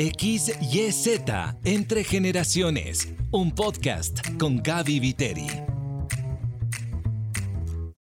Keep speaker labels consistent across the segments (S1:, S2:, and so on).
S1: XYZ Entre Generaciones, un podcast con Gaby Viteri.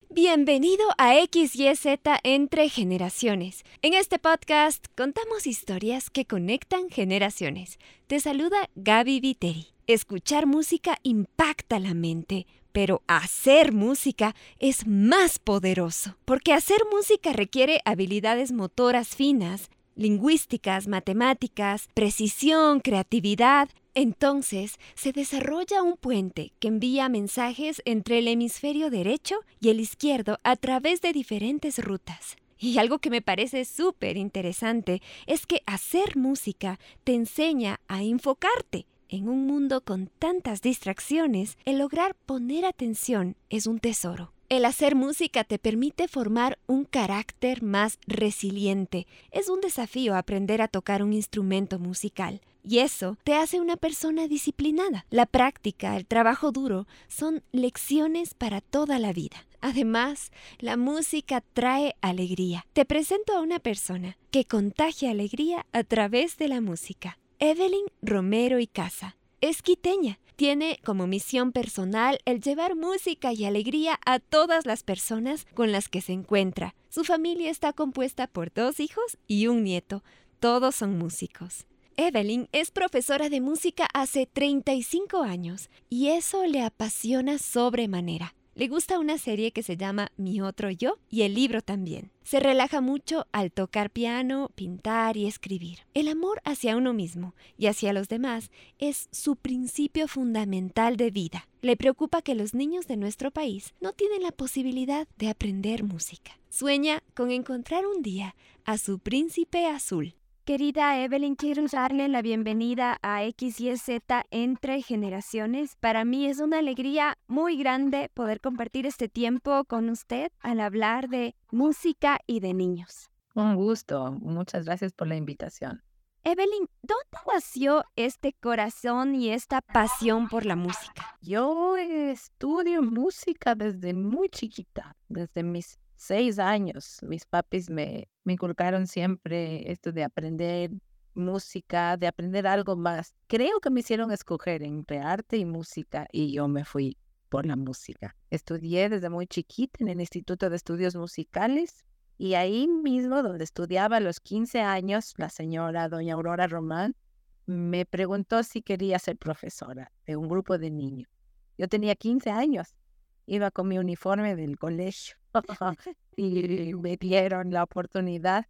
S2: Bienvenido a XYZ Entre Generaciones. En este podcast contamos historias que conectan generaciones. Te saluda Gaby Viteri. Escuchar música impacta la mente, pero hacer música es más poderoso, porque hacer música requiere habilidades motoras finas, lingüísticas, matemáticas, precisión, creatividad. Entonces se desarrolla un puente que envía mensajes entre el hemisferio derecho y el izquierdo a través de diferentes rutas. Y algo que me parece súper interesante es que hacer música te enseña a enfocarte, en un mundo con tantas distracciones, el lograr poner atención es un tesoro. El hacer música te permite formar un carácter más resiliente. Es un desafío aprender a tocar un instrumento musical. Y eso te hace una persona disciplinada. La práctica, el trabajo duro, son lecciones para toda la vida. Además, la música trae alegría. Te presento a una persona que contagia alegría a través de la música. Evelyn Romero y Casa es quiteña. Tiene como misión personal el llevar música y alegría a todas las personas con las que se encuentra. Su familia está compuesta por dos hijos y un nieto. Todos son músicos. Evelyn es profesora de música hace 35 años y eso le apasiona sobremanera. Le gusta una serie que se llama Mi otro yo y el libro también. Se relaja mucho al tocar piano, pintar y escribir. El amor hacia uno mismo y hacia los demás es su principio fundamental de vida. Le preocupa que los niños de nuestro país no tienen la posibilidad de aprender música. Sueña con encontrar un día a su príncipe azul Querida Evelyn, quiero darle la bienvenida a XYZ Entre Generaciones. Para mí es una alegría muy grande poder compartir este tiempo con usted al hablar de música y de niños.
S3: Un gusto. Muchas gracias por la invitación.
S2: Evelyn, ¿dónde nació este corazón y esta pasión por la música?
S3: Yo estudio música desde muy chiquita, desde mis seis años. Mis papis me, me inculcaron siempre esto de aprender música, de aprender algo más. Creo que me hicieron escoger entre arte y música y yo me fui por la música. Estudié desde muy chiquita en el Instituto de Estudios Musicales y ahí mismo donde estudiaba a los 15 años, la señora doña Aurora Román me preguntó si quería ser profesora de un grupo de niños. Yo tenía 15 años, iba con mi uniforme del colegio y me dieron la oportunidad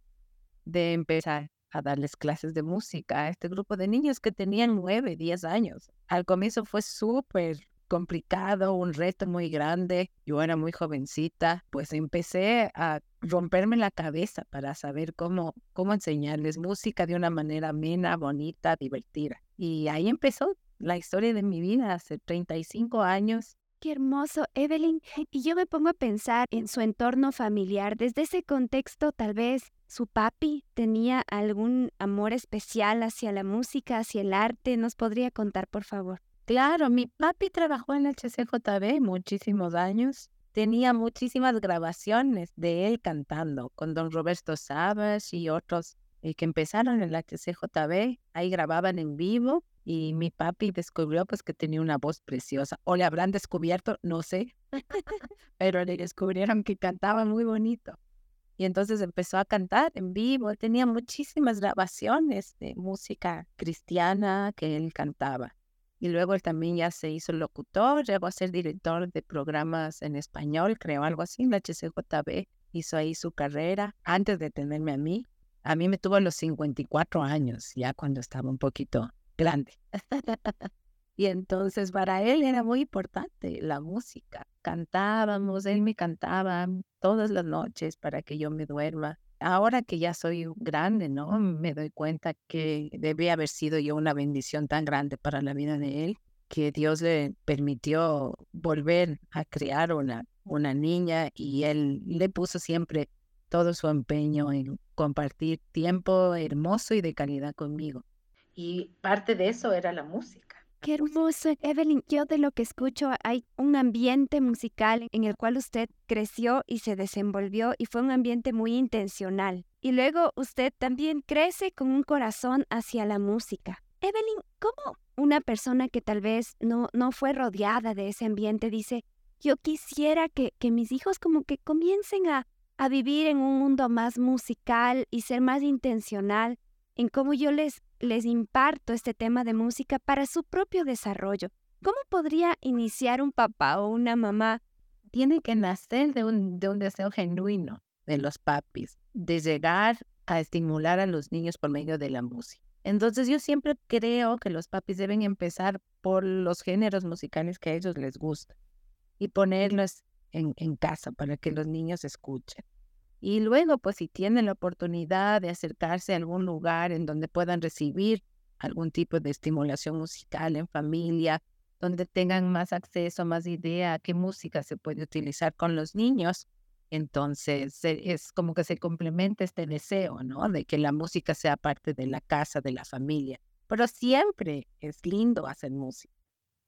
S3: de empezar a darles clases de música a este grupo de niños que tenían nueve, diez años. Al comienzo fue súper complicado, un reto muy grande. Yo era muy jovencita, pues empecé a romperme la cabeza para saber cómo, cómo enseñarles música de una manera amena, bonita, divertida. Y ahí empezó la historia de mi vida hace 35 años
S2: Qué hermoso, Evelyn. Y yo me pongo a pensar en su entorno familiar. Desde ese contexto, tal vez su papi tenía algún amor especial hacia la música, hacia el arte. ¿Nos podría contar, por favor?
S3: Claro, mi papi trabajó en el HCJB muchísimos años. Tenía muchísimas grabaciones de él cantando con don Roberto Sabas y otros eh, que empezaron en el HCJB. Ahí grababan en vivo y mi papi descubrió pues que tenía una voz preciosa. O le habrán descubierto, no sé, pero le descubrieron que cantaba muy bonito. Y entonces empezó a cantar en vivo. Tenía muchísimas grabaciones de música cristiana que él cantaba. Y luego él también ya se hizo locutor, llegó a ser director de programas en español, creo, algo así, en la HCJB. Hizo ahí su carrera antes de tenerme a mí. A mí me tuvo a los 54 años, ya cuando estaba un poquito grande. y entonces para él era muy importante la música. Cantábamos, él me cantaba todas las noches para que yo me duerma. Ahora que ya soy grande, ¿no? Me doy cuenta que debe haber sido yo una bendición tan grande para la vida de él, que Dios le permitió volver a criar una, una niña y él le puso siempre todo su empeño en compartir tiempo hermoso y de calidad conmigo. Y parte de eso era la música.
S2: Qué hermoso, Evelyn. Yo de lo que escucho hay un ambiente musical en el cual usted creció y se desenvolvió y fue un ambiente muy intencional. Y luego usted también crece con un corazón hacia la música. Evelyn, ¿cómo una persona que tal vez no, no fue rodeada de ese ambiente dice, yo quisiera que, que mis hijos como que comiencen a, a vivir en un mundo más musical y ser más intencional en cómo yo les les imparto este tema de música para su propio desarrollo. ¿Cómo podría iniciar un papá o una mamá?
S3: Tiene que nacer de un, de un deseo genuino de los papis, de llegar a estimular a los niños por medio de la música. Entonces yo siempre creo que los papis deben empezar por los géneros musicales que a ellos les gustan y ponerlos en, casa para que los niños escuchen. Y luego, pues si tienen la oportunidad de acercarse a algún lugar en donde puedan recibir algún tipo de estimulación musical en familia, donde tengan más acceso, más idea a qué música se puede utilizar con los niños, entonces es como que se complementa este deseo, ¿no? De que la música sea parte de la casa, de la familia. Pero siempre es lindo hacer música.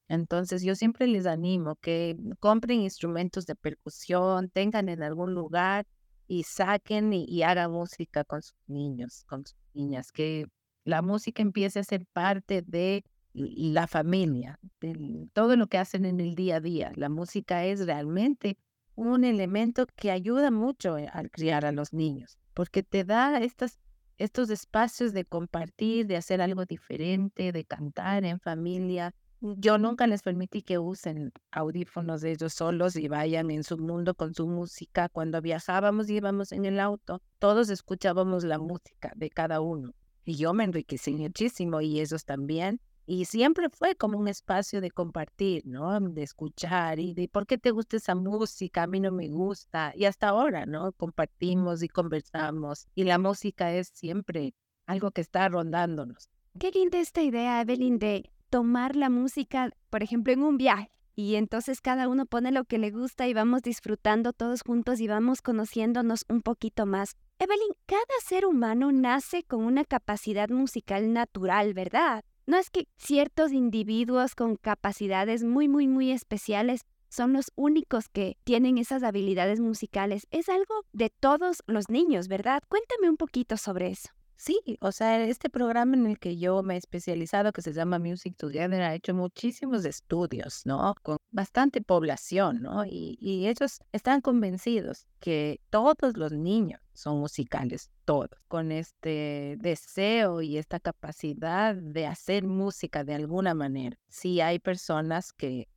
S3: Entonces yo siempre les animo que compren instrumentos de percusión, tengan en algún lugar y saquen y, hagan música con sus niños, con sus niñas, que la música empiece a ser parte de la familia, de todo lo que hacen en el día a día. La música es realmente un elemento que ayuda mucho eh, al criar a los niños, porque te da estas, estos espacios de compartir, de hacer algo diferente, de cantar en familia, yo nunca les permití que usen audífonos de ellos solos y vayan en su mundo con su música. Cuando viajábamos y íbamos en el auto, todos escuchábamos la música de cada uno. Y yo me enriquecí muchísimo y ellos también. Y siempre fue como un espacio de compartir, ¿no? De escuchar y de por qué te gusta esa música, a mí no me gusta. Y hasta ahora, ¿no? Compartimos y conversamos. Y la música es siempre algo que está rondándonos.
S2: Qué linda esta idea, Evelyn, de tomar la música, por ejemplo, en un viaje. Y entonces cada uno pone lo que le gusta y vamos disfrutando todos juntos y vamos conociéndonos un poquito más. Evelyn, cada ser humano nace con una capacidad musical natural, ¿verdad? No es que ciertos individuos con capacidades muy, muy, muy especiales son los únicos que tienen esas habilidades musicales. Es algo de todos los niños, ¿verdad? Cuéntame un poquito sobre eso.
S3: Sí, o sea, este programa en el que yo me he especializado, que se llama Music Together, ha hecho muchísimos estudios, ¿no? Con bastante población, ¿no? Y, y ellos están convencidos que todos los niños son musicales, todos, con este deseo y esta capacidad de hacer música de alguna manera. Sí hay personas que,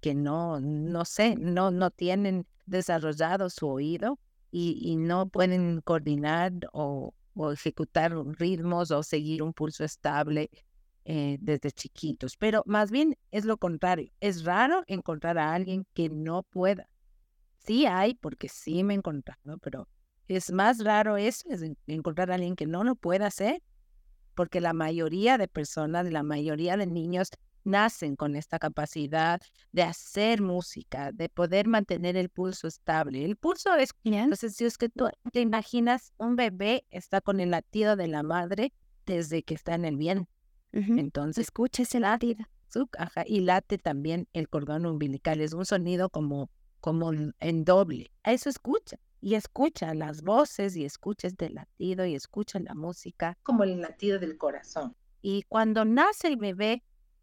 S3: que no, no sé, no, no tienen desarrollado su oído y, y no pueden coordinar o o ejecutar ritmos o seguir un pulso estable eh, desde chiquitos. Pero más bien es lo contrario. Es raro encontrar a alguien que no pueda. Sí hay, porque sí me he encontrado, pero es más raro eso, es encontrar a alguien que no lo pueda hacer, porque la mayoría de personas, la mayoría de niños nacen con esta capacidad de hacer música, de poder mantener el pulso estable. El pulso es, entonces, si es que tú te imaginas, un bebé está con el latido de la madre desde que está en el vientre. Entonces,
S2: escucha ese latido.
S3: y late también el cordón umbilical. Es un sonido como, como en doble. A eso escucha. Y escucha las voces y escucha este latido y escucha la música como el latido del corazón. Y cuando nace el bebé,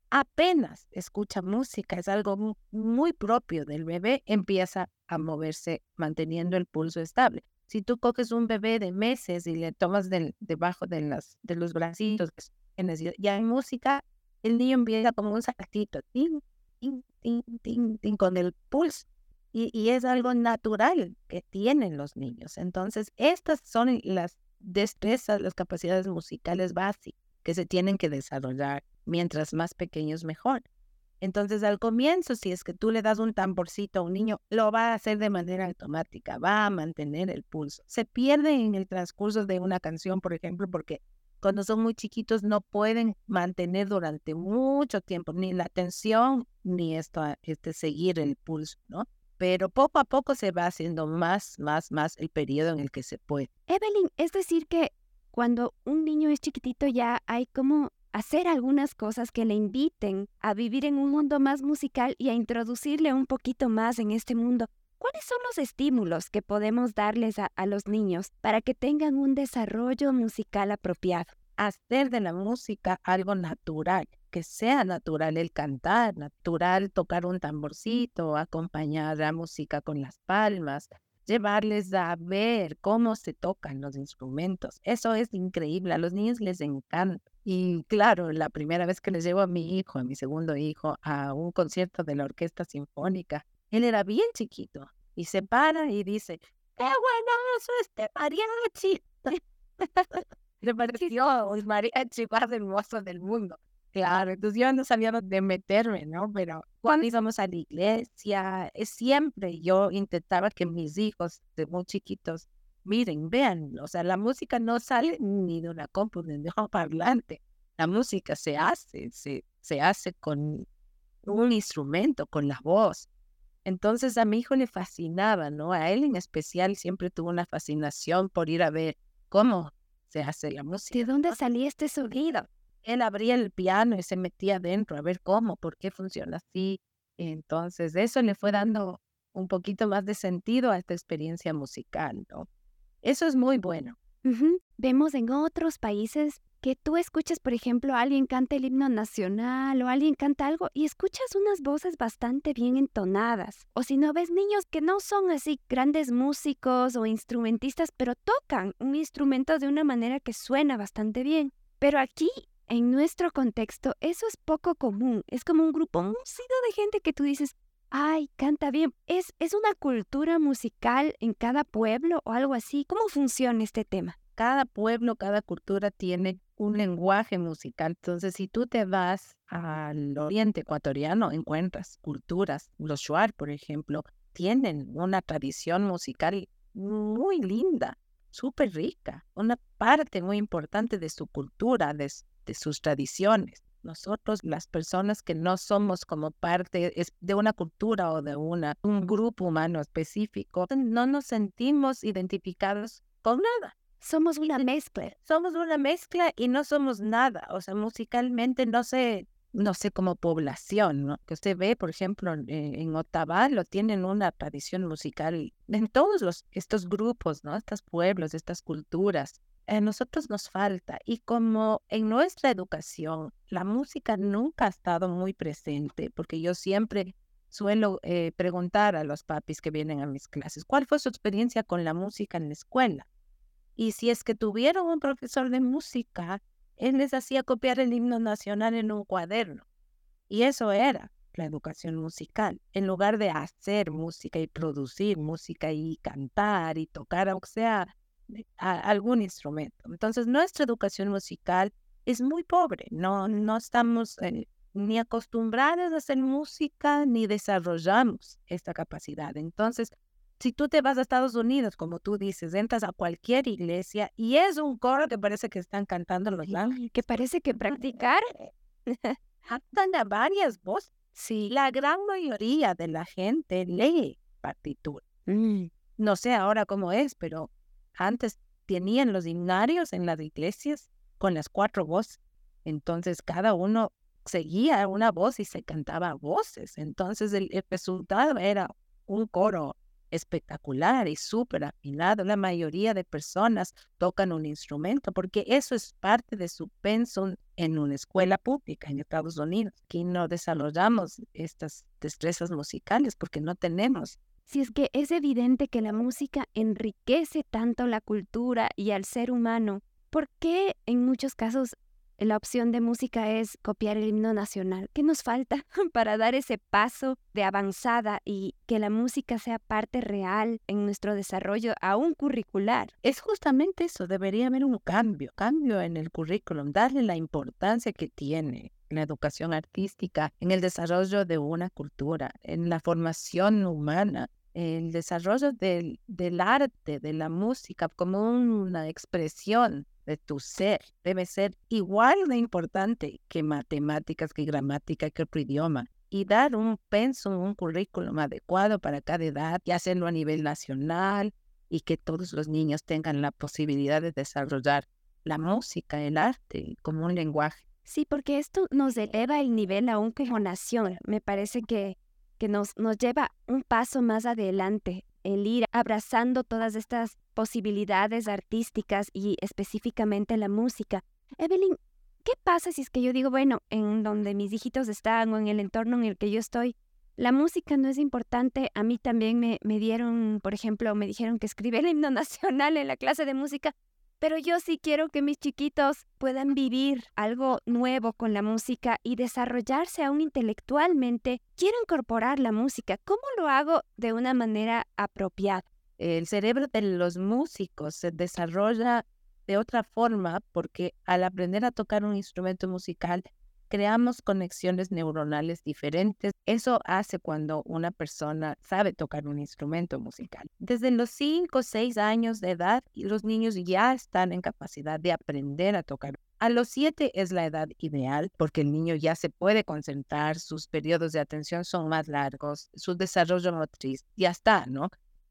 S3: apenas escucha música, es algo muy propio del bebé, empieza a moverse manteniendo el pulso estable. Si tú coges un bebé de meses y le tomas debajo de, las, de los bracitos, ya hay música, el niño empieza como un saltito, con el pulso. Y es algo natural que tienen los niños. Entonces, estas son las destrezas, las capacidades musicales básicas que se tienen que desarrollar mientras más pequeños mejor. Entonces al comienzo, si es que tú le das un tamborcito a un niño, lo va a hacer de manera automática, va a mantener el pulso. Se pierde en el transcurso de una canción, por ejemplo, porque cuando son muy chiquitos no pueden mantener durante mucho tiempo ni la atención ni esto, este seguir el pulso, ¿no? Pero poco a poco se va haciendo más, más, más el periodo en el que se puede.
S2: Evelyn, es decir que cuando un niño es chiquitito ya hay como hacer algunas cosas que le inviten a vivir en un mundo más musical y a introducirle un poquito más en este mundo. ¿Cuáles son los estímulos que podemos darles a, los niños para que tengan un desarrollo musical apropiado?
S3: Hacer de la música algo natural, que sea natural el cantar, natural tocar un tamborcito, acompañar la música con las palmas, llevarles a ver cómo se tocan los instrumentos. Eso es increíble, a los niños les encanta. Y claro, la primera vez que les llevo a mi hijo, a mi segundo hijo, a un concierto de la Orquesta Sinfónica, él era bien chiquito y se para y dice, ¡qué buenazo este mariachi! Le pareció el mariachi más hermoso del mundo. Claro, entonces yo no sabía dónde meterme, ¿no? Pero cuando íbamos a la iglesia, es siempre yo intentaba que mis hijos de muy chiquitos miren, vean, o sea, la música no sale ni de una compu ni de un parlante. La música se hace, se, se hace con un instrumento, con la voz. Entonces a mi hijo le fascinaba, ¿no? A él en especial siempre tuvo una fascinación por ir a ver cómo se hace la música.
S2: ¿De dónde salía este sonido?
S3: Él abría el piano y se metía adentro a ver cómo, por qué funciona así. Entonces, eso le fue dando un poquito más de sentido a esta experiencia musical, ¿no? Eso es muy bueno.
S2: Vemos en otros países que tú escuchas, por ejemplo, alguien canta el himno nacional o alguien canta algo y escuchas unas voces bastante bien entonadas. O si no ves niños que no son así grandes músicos o instrumentistas, pero tocan un instrumento de una manera que suena bastante bien. Pero aquí en nuestro contexto eso es poco común. Es como un grupo músico de gente que tú dices, ay, canta bien. ¿Es, ¿Es una cultura musical en cada pueblo o algo así? ¿Cómo funciona este tema?
S3: Cada pueblo, cada cultura tiene un lenguaje musical. Entonces, si tú te vas al oriente ecuatoriano, encuentras culturas. Los Shuar, por ejemplo, tienen una tradición musical muy linda, súper rica, una parte muy importante de su cultura, de, sus tradiciones. Nosotros, las personas que no somos como parte de una cultura o de una, un grupo humano específico, no nos sentimos identificados con nada.
S2: Somos una mezcla.
S3: Somos una mezcla y no somos nada. O sea, musicalmente no sé, no sé como población, ¿no? Que usted ve, por ejemplo, en, en Otavalo tienen una tradición musical en todos los, estos grupos, ¿no? Estos pueblos, estas culturas a nosotros nos falta. Y como en nuestra educación la música nunca ha estado muy presente, porque yo siempre suelo eh, preguntar a los papis que vienen a mis clases, ¿cuál fue su experiencia con la música en la escuela? Y si es que tuvieron un profesor de música, él les hacía copiar el himno nacional en un cuaderno. Y eso era la educación musical. En lugar de hacer música y producir música y cantar y tocar, o sea, algún instrumento. Entonces, nuestra educación musical es muy pobre, no, no estamos eh, ni acostumbrados a hacer música ni desarrollamos esta capacidad. Entonces, si tú te vas a Estados Unidos, como tú dices, entras a cualquier iglesia y es un coro que parece que están cantando los ángeles.
S2: Que parece que practicar.
S3: Cantan a varias voces. Sí, la gran mayoría de la gente lee partitura. Mm. No sé ahora cómo es, pero antes tenían los himnarios en las iglesias con las cuatro voces. Entonces cada uno seguía una voz y se cantaba voces. Entonces el, resultado era un coro espectacular y súper afinado. La mayoría de personas tocan un instrumento porque eso es parte de su pensum en una escuela pública en Estados Unidos. Aquí no desarrollamos estas destrezas musicales porque no tenemos
S2: si es que es evidente que la música enriquece tanto la cultura y al ser humano, ¿por qué en muchos casos la opción de música es copiar el himno nacional? ¿Qué nos falta para dar ese paso de avanzada y que la música sea parte real en nuestro desarrollo aún curricular?
S3: Es justamente eso, debería haber un cambio, cambio en el currículum, darle la importancia que tiene la educación artística, en el desarrollo de una cultura, en la formación humana el desarrollo del, del arte, de la música, como una expresión de tu ser, debe ser igual de importante que matemáticas, que gramática, que otro idioma. Y dar un pensum, un currículum adecuado para cada edad y hacerlo a nivel nacional y que todos los niños tengan la posibilidad de desarrollar la música, el arte como un lenguaje
S2: Sí, porque esto nos eleva el nivel aún como nación. Me parece que, que nos, nos lleva un paso más adelante, el ir abrazando todas estas posibilidades artísticas y específicamente la música. Evelyn, ¿qué pasa si es que yo digo, bueno, en donde mis hijitos están o en el entorno en el que yo estoy, la música no es importante? A mí también me, me dieron, por ejemplo, me dijeron que escribí el himno nacional en la clase de música pero yo sí quiero que mis chiquitos puedan vivir algo nuevo con la música y desarrollarse aún intelectualmente. Quiero incorporar la música. ¿Cómo lo hago de una manera apropiada?
S3: El cerebro de los músicos se desarrolla de otra forma porque al aprender a tocar un instrumento musical creamos conexiones neuronales diferentes. Eso hace cuando una persona sabe tocar un instrumento musical. Desde los 5 o 6 años de edad, los niños ya están en capacidad de aprender a tocar. A los 7 es la edad ideal porque el niño ya se puede concentrar, sus periodos de atención son más largos, su desarrollo motriz ya está, ¿no?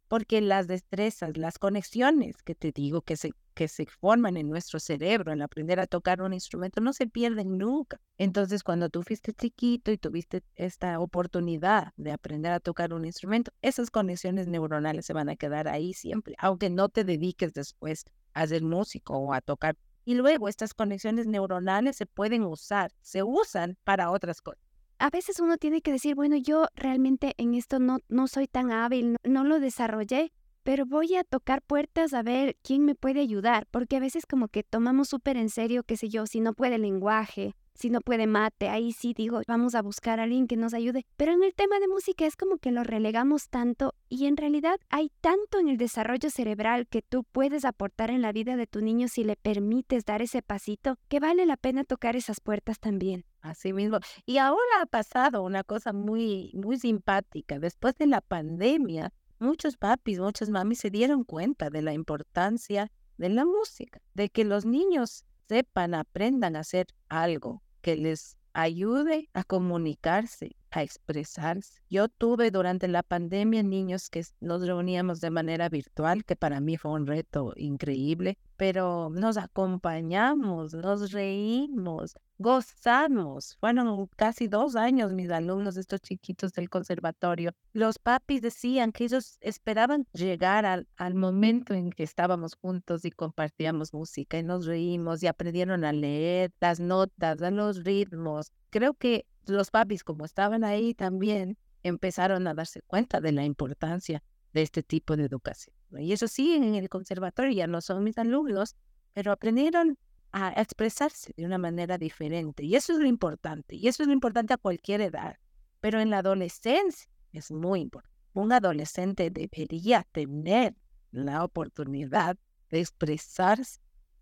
S3: porque las destrezas, las conexiones que te digo que se, que se forman en nuestro cerebro al aprender a tocar un instrumento no se pierden nunca. Entonces, cuando tú fuiste chiquito y tuviste esta oportunidad de aprender a tocar un instrumento, esas conexiones neuronales se van a quedar ahí siempre, aunque no te dediques después a ser músico o a tocar. Y luego estas conexiones neuronales se pueden usar, se usan para otras cosas
S2: a veces uno tiene que decir, bueno, yo realmente en esto no, no soy tan hábil, no, lo desarrollé, pero voy a tocar puertas a ver quién me puede ayudar, porque a veces como que tomamos súper en serio, qué sé yo, si no puede lenguaje, si no puede mate, ahí sí digo, vamos a buscar a alguien que nos ayude. Pero en el tema de música es como que lo relegamos tanto y en realidad hay tanto en el desarrollo cerebral que tú puedes aportar en la vida de tu niño si le permites dar ese pasito, que vale la pena tocar esas puertas también.
S3: Así mismo. Y ahora ha pasado una cosa muy, muy simpática. Después de la pandemia, muchos papis, muchas mamis se dieron cuenta de la importancia de la música, de que los niños sepan, aprendan a hacer algo que les ayude a comunicarse, a expresarse. Yo tuve durante la pandemia niños que nos reuníamos de manera virtual, que para mí fue un reto increíble, pero nos acompañamos, nos reímos, gozamos. Fueron casi dos años mis alumnos, estos chiquitos del conservatorio. Los papis decían que ellos esperaban llegar al, al momento en que estábamos juntos y compartíamos música y nos reímos y aprendieron a leer las notas, a los ritmos. Creo que los papis, como estaban ahí también, empezaron a darse cuenta de la importancia de este tipo de educación. Y eso sí, en el conservatorio ya no son mis alumnos, pero aprendieron a expresarse de una manera diferente. Y eso es lo importante. Y eso es lo importante a cualquier edad. Pero en la adolescencia es muy importante. Un adolescente debería tener la oportunidad de expresarse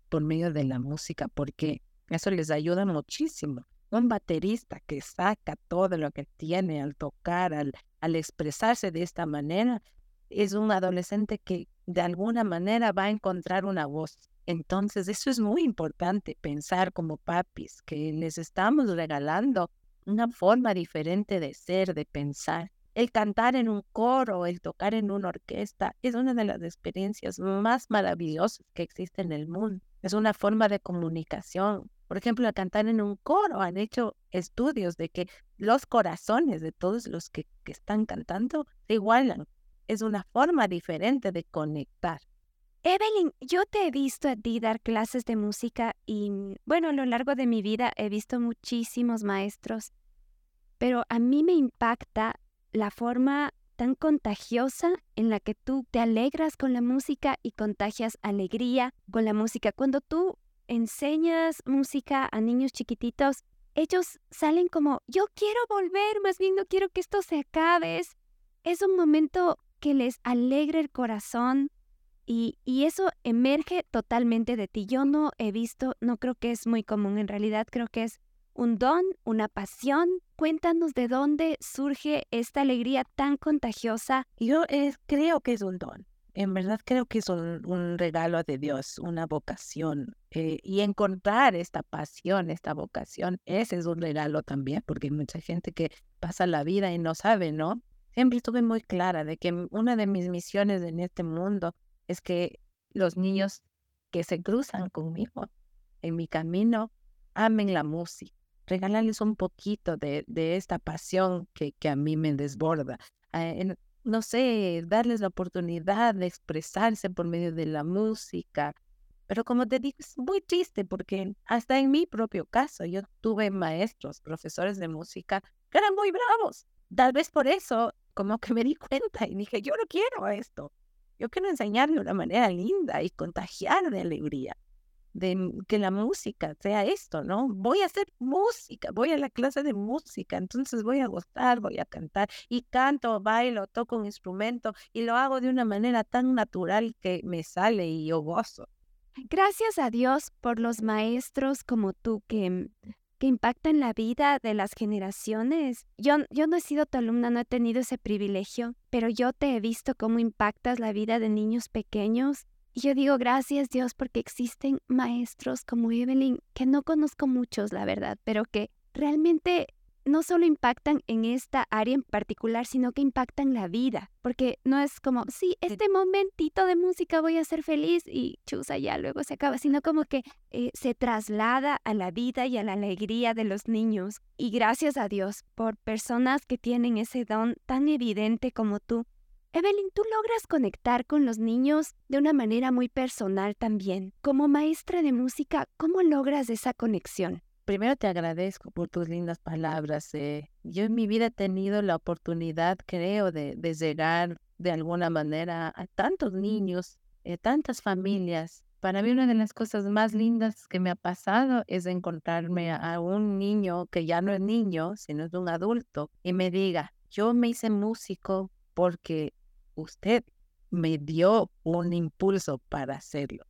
S3: por medio de la música, porque eso les ayuda muchísimo un baterista que saca todo lo que tiene al tocar, al, expresarse de esta manera, es un adolescente que de alguna manera va a encontrar una voz. Entonces, eso es muy importante, pensar como papis, que les estamos regalando una forma diferente de ser, de pensar. El cantar en un coro, el tocar en una orquesta, es una de las experiencias más maravillosas que existe en el mundo. Es una forma de comunicación, por ejemplo, a cantar en un coro. Han hecho estudios de que los corazones de todos los que, están cantando se igualan. Es una forma diferente de conectar.
S2: Evelyn, yo te he visto a ti dar clases de música y, bueno, a lo largo de mi vida he visto muchísimos maestros, pero a mí me impacta la forma tan contagiosa en la que tú te alegras con la música y contagias alegría con la música. Cuando tú enseñas música a niños chiquititos, ellos salen como, yo quiero volver, más bien no quiero que esto se acabe. Es, un momento que les alegra el corazón y, y eso emerge totalmente de ti. Yo no he visto, no creo que es muy común, en realidad creo que es un don, una pasión. Cuéntanos de dónde surge esta alegría tan contagiosa.
S3: Yo creo que es un don en verdad creo que es un, regalo de Dios, una vocación. Eh, y encontrar esta pasión, esta vocación, ese es un regalo también, porque hay mucha gente que pasa la vida y no sabe, ¿no? Siempre estuve muy clara de que una de mis misiones en este mundo es que los niños que se cruzan conmigo en mi camino amen la música, regalarles un poquito de, de esta pasión que, que, a mí me desborda. Eh, no sé, darles la oportunidad de expresarse por medio de la música. Pero como te digo, es muy triste porque hasta en mi propio caso yo tuve maestros, profesores de música que eran muy bravos. Tal vez por eso como que me di cuenta y dije, yo no quiero esto. Yo quiero enseñar de una manera linda y contagiar de alegría de que la música sea esto, ¿no? Voy a hacer música, voy a la clase de música, entonces voy a gozar, voy a cantar y canto, bailo, toco un instrumento y lo hago de una manera tan natural que me sale y yo gozo.
S2: Gracias a Dios por los maestros como tú que, que impactan la vida de las generaciones. Yo, yo no he sido tu alumna, no he tenido ese privilegio, pero yo te he visto cómo impactas la vida de niños pequeños y yo digo gracias Dios porque existen maestros como Evelyn, que no conozco muchos, la verdad, pero que realmente no solo impactan en esta área en particular, sino que impactan la vida, porque no es como, sí, este momentito de música voy a ser feliz y chusa, ya luego se acaba, sino como que eh, se traslada a la vida y a la alegría de los niños. Y gracias a Dios por personas que tienen ese don tan evidente como tú, Evelyn, tú logras conectar con los niños de una manera muy personal también. Como maestra de música, ¿cómo logras esa conexión?
S3: Primero te agradezco por tus lindas palabras. Eh. Yo en mi vida he tenido la oportunidad, creo, de, llegar de alguna manera a tantos niños, a eh, tantas familias. Para mí una de las cosas más lindas que me ha pasado es encontrarme a un niño que ya no es niño, sino es un adulto, y me diga, yo me hice músico porque usted me dio un impulso para hacerlo.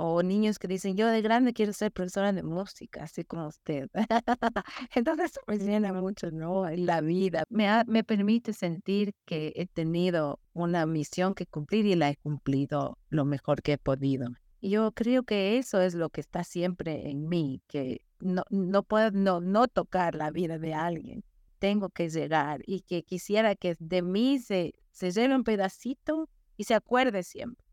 S3: O niños que dicen, yo de grande quiero ser profesora de música, así como usted. Entonces me llena mucho, ¿no? La vida me, me permite sentir que he tenido una misión que cumplir y la he cumplido lo mejor que he podido. Y yo creo que eso es lo que está siempre en mí, que no, no puedo no, no tocar la vida de alguien, tengo que llegar y que quisiera que de mí se, se lleve un pedacito y se acuerde siempre.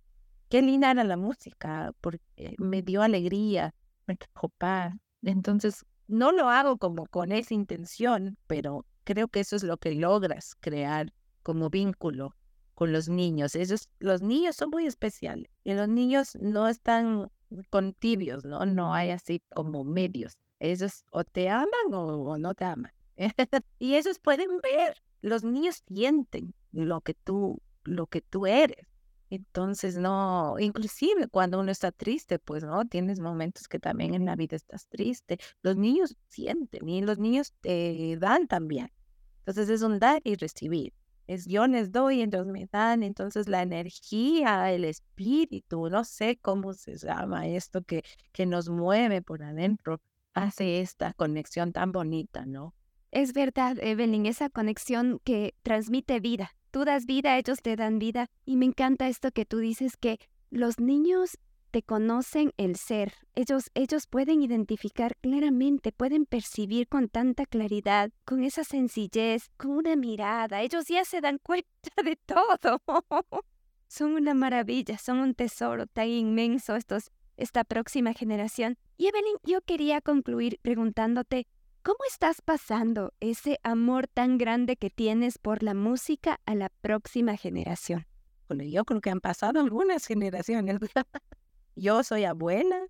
S3: Qué linda era la música, porque me dio alegría, me trajo paz. Entonces, no lo hago como con esa intención, pero creo que eso es lo que logras crear como vínculo con los niños. Ellos, los niños son muy especiales y los niños no están con tibios, ¿no? No hay así como medios. Ellos o te aman o no te aman. y esos pueden ver, los niños sienten lo que tú, lo que tú eres. Entonces, no, inclusive cuando uno está triste, pues no, tienes momentos que también en la vida estás triste. Los niños sienten y los niños te dan también. Entonces es un dar y recibir. Es yo les doy, entonces me dan, entonces la energía, el espíritu, no sé cómo se llama esto que, que nos mueve por adentro, hace esta conexión tan bonita, ¿no?
S2: Es verdad, Evelyn, esa conexión que transmite vida. Tú das vida, ellos te dan vida. Y me encanta esto que tú dices que los niños te conocen el ser. Ellos, ellos pueden identificar claramente, pueden percibir con tanta claridad, con esa sencillez, con una mirada. Ellos ya se dan cuenta de todo. son una maravilla, son un tesoro tan inmenso estos, esta próxima generación. Y Evelyn, yo quería concluir preguntándote, ¿Cómo estás pasando ese amor tan grande que tienes por la música a la próxima generación?
S3: Bueno, yo creo que han pasado algunas generaciones. yo soy abuela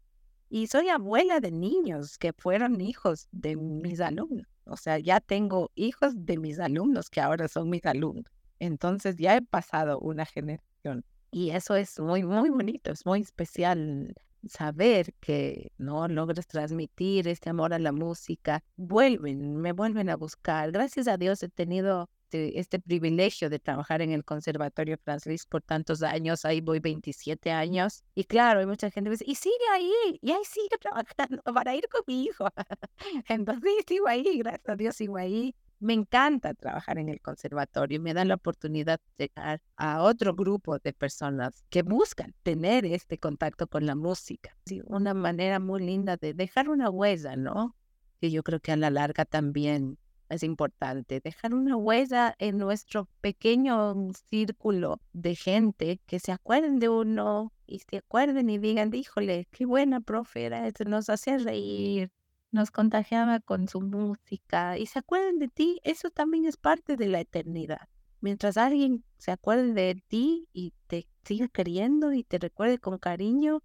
S3: y soy abuela de niños que fueron hijos de mis alumnos. O sea, ya tengo hijos de mis alumnos que ahora son mis alumnos. Entonces ya he pasado una generación. Y eso es muy, muy bonito, es muy especial saber que no logras transmitir este amor a la música, vuelven, me vuelven a buscar. Gracias a Dios he tenido este, privilegio de trabajar en el Conservatorio Francis por tantos años, ahí voy 27 años. Y claro, hay mucha gente que dice, y sigue ahí, y ahí sigue trabajando para ir con mi hijo. Entonces sigo ahí, gracias a Dios sigo ahí. Me encanta trabajar en el conservatorio, me dan la oportunidad de llegar a otro grupo de personas que buscan tener este contacto con la música. una manera muy linda de dejar una huella, ¿no? Que yo creo que a la larga también es importante dejar una huella en nuestro pequeño círculo de gente que se acuerden de uno y se acuerden y digan, híjole, qué buena profe era, nos hacía reír, nos contagiaba con su música y se acuerdan de ti, eso también es parte de la eternidad. Mientras alguien se acuerde de ti y te siga queriendo y te recuerde con cariño,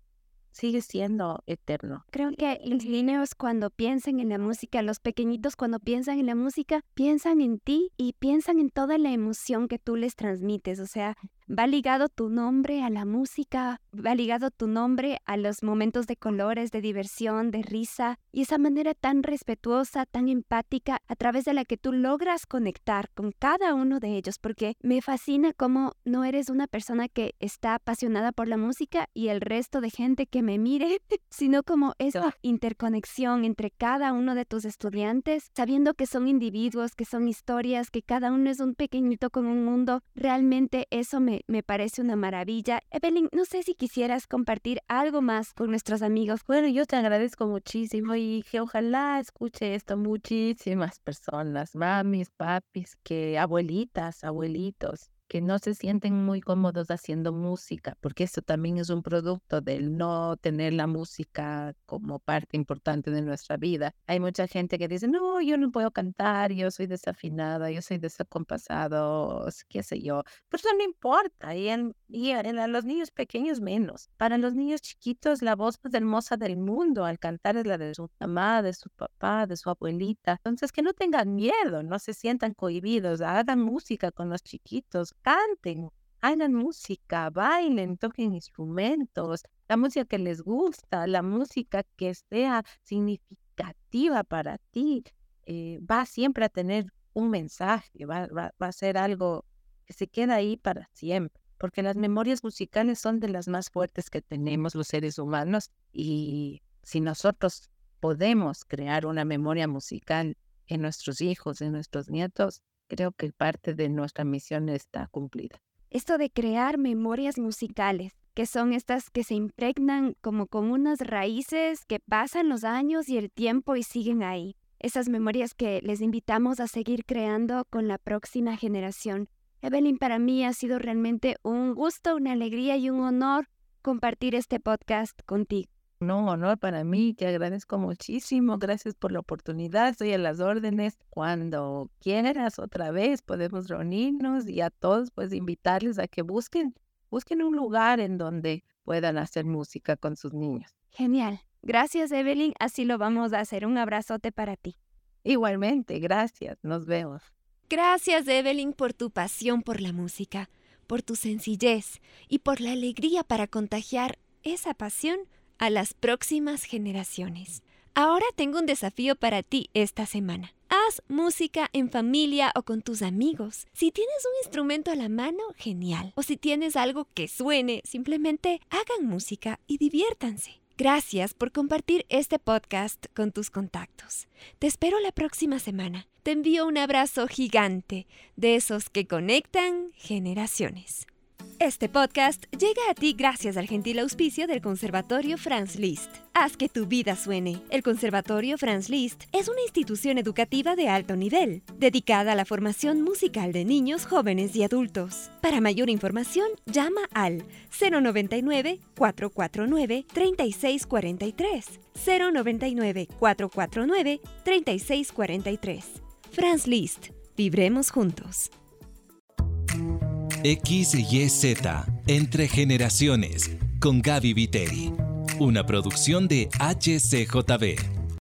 S3: sigue siendo eterno.
S2: Creo que los niños cuando piensan en la música, los pequeñitos cuando piensan en la música, piensan en ti y piensan en toda la emoción que tú les transmites. O sea, va ligado tu nombre a la música, va ligado tu nombre a los momentos de colores, de diversión, de risa, y esa manera tan respetuosa, tan empática, a través de la que tú logras conectar con cada uno de ellos, porque me fascina cómo no eres una persona que está apasionada por la música y el resto de gente que me mire, sino como esa interconexión entre cada uno de tus estudiantes, sabiendo que son individuos, que son historias, que cada uno es un pequeñito con un mundo, realmente eso me, me parece una maravilla. Evelyn, no sé si quisieras compartir algo más con nuestros amigos.
S3: Bueno, yo te agradezco muchísimo y que ojalá escuche esto muchísimas personas, mamis, papis, que abuelitas, abuelitos, que no se sienten muy cómodos haciendo música, porque esto también es un producto del no tener la música como parte importante de nuestra vida. Hay mucha gente que dice, no, yo no puedo cantar, yo soy desafinada, yo soy desacompasado, qué sé yo. Pero eso no importa, y, en, en los niños pequeños menos. Para los niños chiquitos, la voz más hermosa del mundo al cantar es la de su mamá, de su papá, de su abuelita. Entonces, que no tengan miedo, no se sientan cohibidos, hagan música con los chiquitos canten, hagan música, bailen, toquen instrumentos, la música que les gusta, la música que sea significativa para ti, eh, va siempre a tener un mensaje, va, va, va a ser algo que se queda ahí para siempre, porque las memorias musicales son de las más fuertes que tenemos los seres humanos y si nosotros podemos crear una memoria musical en nuestros hijos, en nuestros nietos, creo que parte de nuestra misión está cumplida.
S2: Esto de crear memorias musicales, que son estas que se impregnan como con unas raíces que pasan los años y el tiempo y siguen ahí. Esas memorias que les invitamos a seguir creando con la próxima generación. Evelyn, para mí ha sido realmente un gusto, una alegría y un honor compartir este podcast contigo.
S3: No, honor para mí, te agradezco muchísimo, gracias por la oportunidad, estoy a las órdenes. Cuando quieras otra vez podemos reunirnos y a todos pues invitarles a que busquen, busquen un lugar en donde puedan hacer música con sus niños.
S2: Genial. Gracias Evelyn, así lo vamos a hacer. Un abrazote para ti.
S3: Igualmente, gracias, nos vemos.
S2: Gracias Evelyn por tu pasión por la música, por tu sencillez y por la alegría para contagiar esa pasión a las próximas generaciones. Ahora tengo un desafío para ti esta semana. Haz música en familia o con tus amigos. Si tienes un instrumento a la mano, genial. O si tienes algo que suene, simplemente hagan música y diviértanse. Gracias por compartir este podcast con tus contactos. Te espero la próxima semana. Te envío un abrazo gigante de esos que conectan generaciones. Este podcast llega a ti gracias al gentil auspicio del Conservatorio Franz Liszt. Haz que tu vida suene. El Conservatorio Franz Liszt es una institución educativa de alto nivel, dedicada a la formación musical de niños, jóvenes y adultos. Para mayor información, llama al 099-449-3643. 099-449-3643. Franz Liszt. Vibremos juntos.
S1: XYZ Entre Generaciones con Gaby Viteri. Una producción de HCJB.